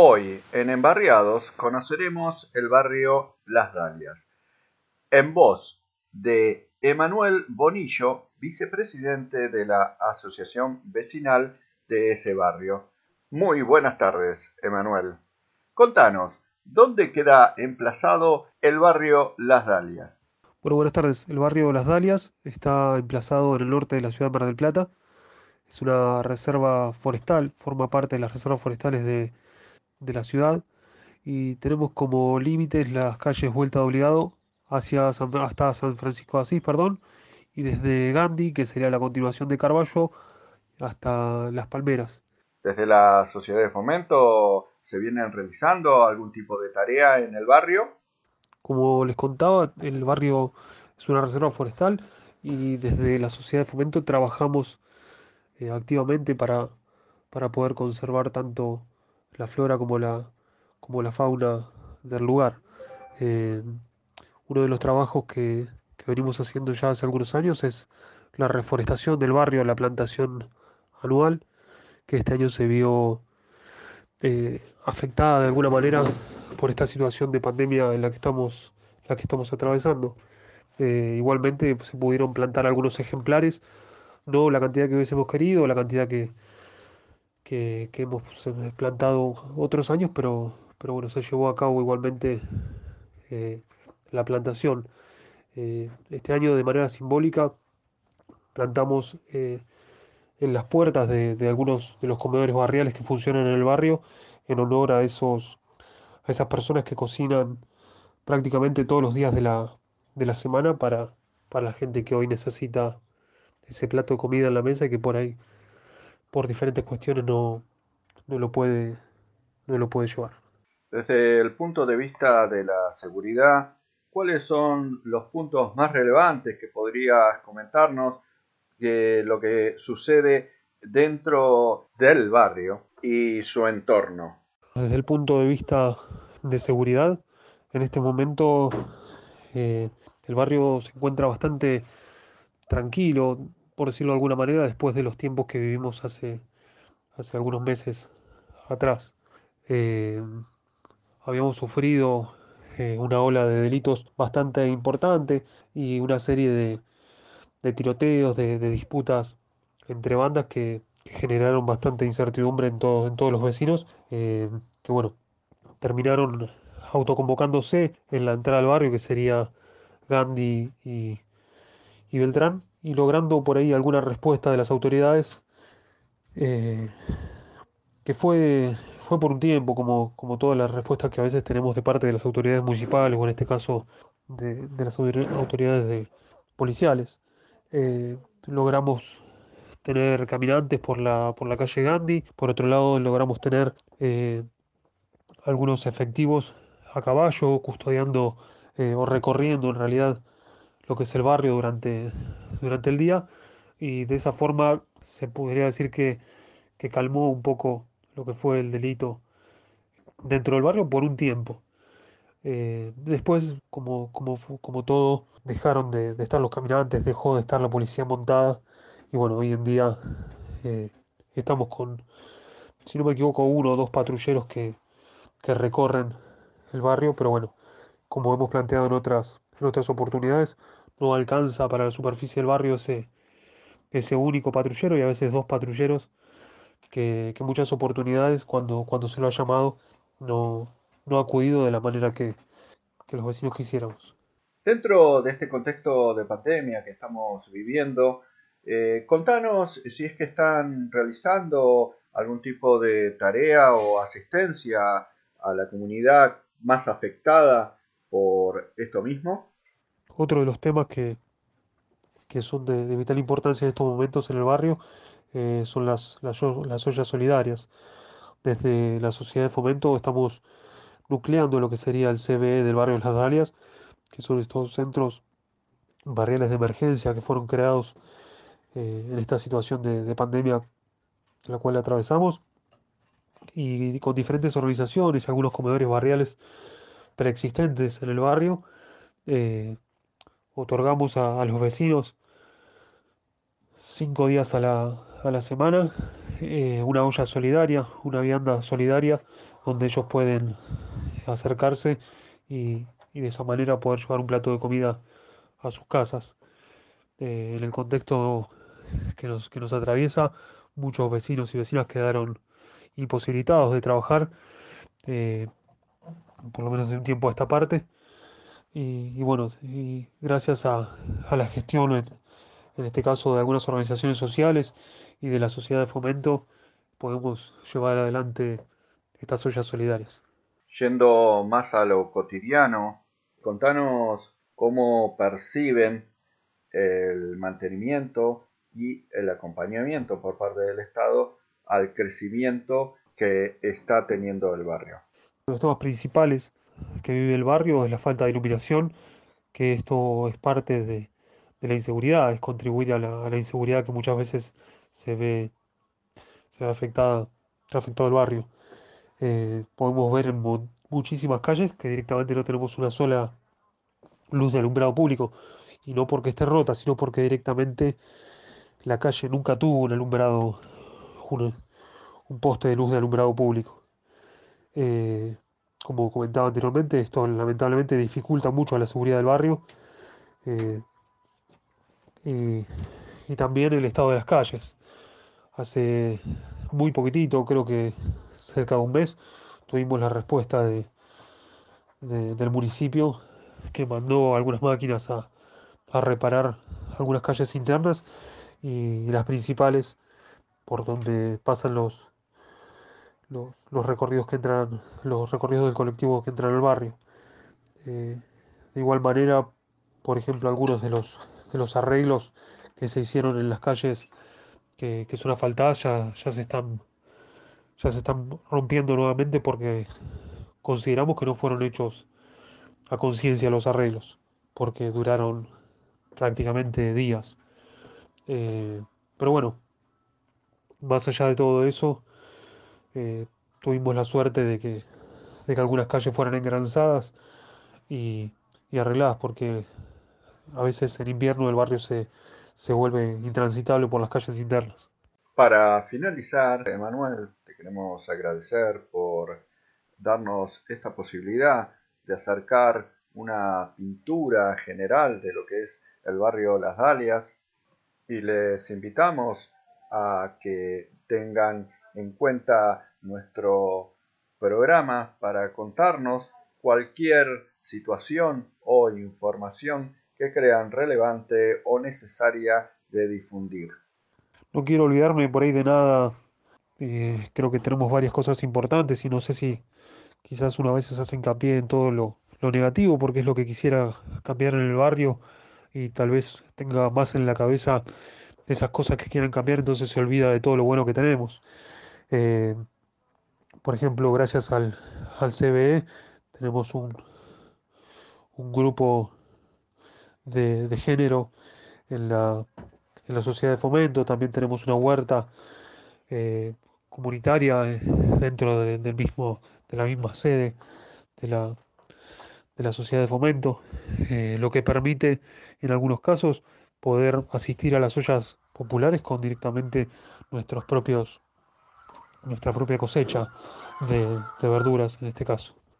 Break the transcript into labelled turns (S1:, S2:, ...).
S1: Hoy en Embarriados conoceremos el barrio Las Dalias, en voz de Emanuel Bonillo, vicepresidente de la Asociación Vecinal de ese barrio. Muy buenas tardes, Emanuel. Contanos, ¿dónde queda emplazado el barrio Las Dalias?
S2: Bueno, buenas tardes. El barrio Las Dalias está emplazado en el norte de la ciudad de Mar del Plata. Es una reserva forestal, forma parte de las reservas forestales de, de la ciudad y tenemos como límites las calles Vuelta de Obligado hacia hasta San Francisco de Asís, perdón, y desde Gandhi, que sería la continuación de Carballo, hasta Las Palmeras.
S1: Desde la Sociedad de Fomento se vienen realizando algún tipo de tarea en el barrio.
S2: Como les contaba, el barrio es una reserva forestal y desde la Sociedad de Fomento trabajamos eh, activamente para, para poder conservar tanto la flora como la, como la fauna del lugar. Eh, uno de los trabajos que, venimos haciendo ya hace algunos años es la reforestación del barrio, la plantación anual, que este año se vio eh, afectada de alguna manera por esta situación de pandemia en la que estamos, la que estamos atravesando. Eh, igualmente se pudieron plantar algunos ejemplares, no la cantidad que hubiésemos querido, la cantidad que, que, hemos plantado otros años, pero, pero bueno, se llevó a cabo igualmente eh, la plantación. Eh, este año de manera simbólica plantamos eh, en las puertas de, algunos de los comedores barriales que funcionan en el barrio en honor a esos a esas personas que cocinan prácticamente todos los días de la, de la semana para, para la gente que hoy necesita ese plato de comida en la mesa y que por ahí por diferentes cuestiones no, no, lo puede, no lo puede llevar.
S1: Desde el punto de vista de la seguridad, ¿cuáles son los puntos más relevantes que podrías comentarnos de lo que sucede dentro del barrio y su entorno?
S2: Desde el punto de vista de seguridad, en este momento eh, el barrio se encuentra bastante tranquilo, por decirlo de alguna manera, después de los tiempos que vivimos hace, hace algunos meses atrás. Eh, habíamos sufrido eh, una ola de delitos bastante importante y una serie de, tiroteos, de, disputas entre bandas que, generaron bastante incertidumbre en, todos en todos los vecinos, eh, que bueno, terminaron autoconvocándose en la entrada al barrio, que sería Gandhi y Beltrán, y logrando por ahí alguna respuesta de las autoridades, eh, que fue, fue por un tiempo, como, como todas las respuestas que a veces tenemos de parte de las autoridades municipales, o en este caso de, las autoridades policiales. Eh, logramos tener caminantes por la, por la calle Gandhi, por otro lado logramos tener eh, algunos efectivos a caballo custodiando o recorriendo en realidad lo que es el barrio durante, durante el día y de esa forma se podría decir que, calmó un poco lo que fue el delito dentro del barrio por un tiempo. Eh, después, como, como, como todo, dejaron de, estar los caminantes, dejó de estar la policía montada y bueno, hoy en día eh, estamos con, si no me equivoco, uno o dos patrulleros que, que recorren el barrio, pero bueno, como hemos planteado en otras, en otras oportunidades, no alcanza para la superficie del barrio ese, ese único patrullero y a veces dos patrulleros que, que muchas oportunidades cuando, cuando se lo ha llamado no, no ha acudido de la manera que, que los vecinos quisiéramos.
S1: Dentro de este contexto de pandemia que estamos viviendo, eh, contanos si es que están realizando algún tipo de tarea o asistencia a la comunidad más afectada por esto mismo.
S2: Otro de los temas que, que son de, vital importancia en estos momentos en el barrio eh, son las, las, ollas solidarias. Desde la Sociedad de Fomento estamos nucleando lo que sería el CBE del barrio de Las Dalias, que son estos centros barriales de emergencia que fueron creados eh, en esta situación de, pandemia la cual atravesamos, y con diferentes organizaciones, algunos comedores barriales preexistentes en el barrio, eh, otorgamos a, los vecinos cinco días a la, semana eh, una olla solidaria, una vianda solidaria, donde ellos pueden acercarse y, de esa manera poder llevar un plato de comida a sus casas. Eh, en el contexto que nos, que nos atraviesa, muchos vecinos y vecinas quedaron imposibilitados de trabajar, eh, por lo menos de un tiempo a esta parte. Y, bueno, y gracias a, la gestión, en, en, este caso de algunas organizaciones sociales y de la sociedad de fomento, podemos llevar adelante estas ollas solidarias.
S1: Yendo más a lo cotidiano, contanos cómo perciben el mantenimiento y el acompañamiento por parte del Estado al crecimiento que está teniendo el barrio.
S2: Los temas principales que vive el barrio es la falta de iluminación, que esto es parte de, la inseguridad, es contribuir a la, inseguridad que muchas veces se ve, se ve afectada, ha afectado el barrio. Eh, podemos ver en muchísimas calles que directamente no tenemos una sola luz de alumbrado público, y no porque esté rota, sino porque directamente la calle nunca tuvo un alumbrado, un, poste de luz de alumbrado público. Eh, como comentaba anteriormente, esto lamentablemente dificulta mucho la seguridad del barrio eh, y, y, también el estado de las calles. Hace muy poquitito, creo que cerca de un mes, tuvimos la respuesta de, del municipio que mandó algunas máquinas a, a reparar algunas calles internas y las principales por donde pasan los, los, recorridos que entran, los recorridos del colectivo que entran al barrio. Eh, de igual manera, por ejemplo, algunos de los, de los arreglos que se hicieron en las calles que, que son asfaltadas ya, ya se están ya se están rompiendo nuevamente porque consideramos que no fueron hechos a conciencia los arreglos, porque duraron prácticamente días. Eh, pero bueno, más allá de todo eso, eh, tuvimos la suerte de que, de que algunas calles fueran engranzadas y, y, arregladas, porque a veces en invierno el barrio se, se vuelve intransitable por las calles internas.
S1: Para finalizar, Emanuel, queremos agradecer por darnos esta posibilidad de acercar una pintura general de lo que es el barrio Las Dalias y les invitamos a que tengan en cuenta nuestro programa para contarnos cualquier situación o información que crean relevante o necesaria de difundir.
S2: No quiero olvidarme por ahí de nada eh, creo que tenemos varias cosas importantes y no sé si quizás una vez se hace hincapié en todo lo, negativo porque es lo que quisiera cambiar en el barrio y tal vez tenga más en la cabeza esas cosas que quieran cambiar, entonces se olvida de todo lo bueno que tenemos. Eh, por ejemplo, gracias al, al CBE tenemos un, un grupo de, género en la, en la sociedad de fomento, también tenemos una huerta eh, comunitaria eh, dentro de, del mismo, de la misma sede de la, de la sociedad de fomento, lo que permite en algunos casos poder asistir a las ollas populares con directamente nuestros propios nuestra propia cosecha de verduras en este caso.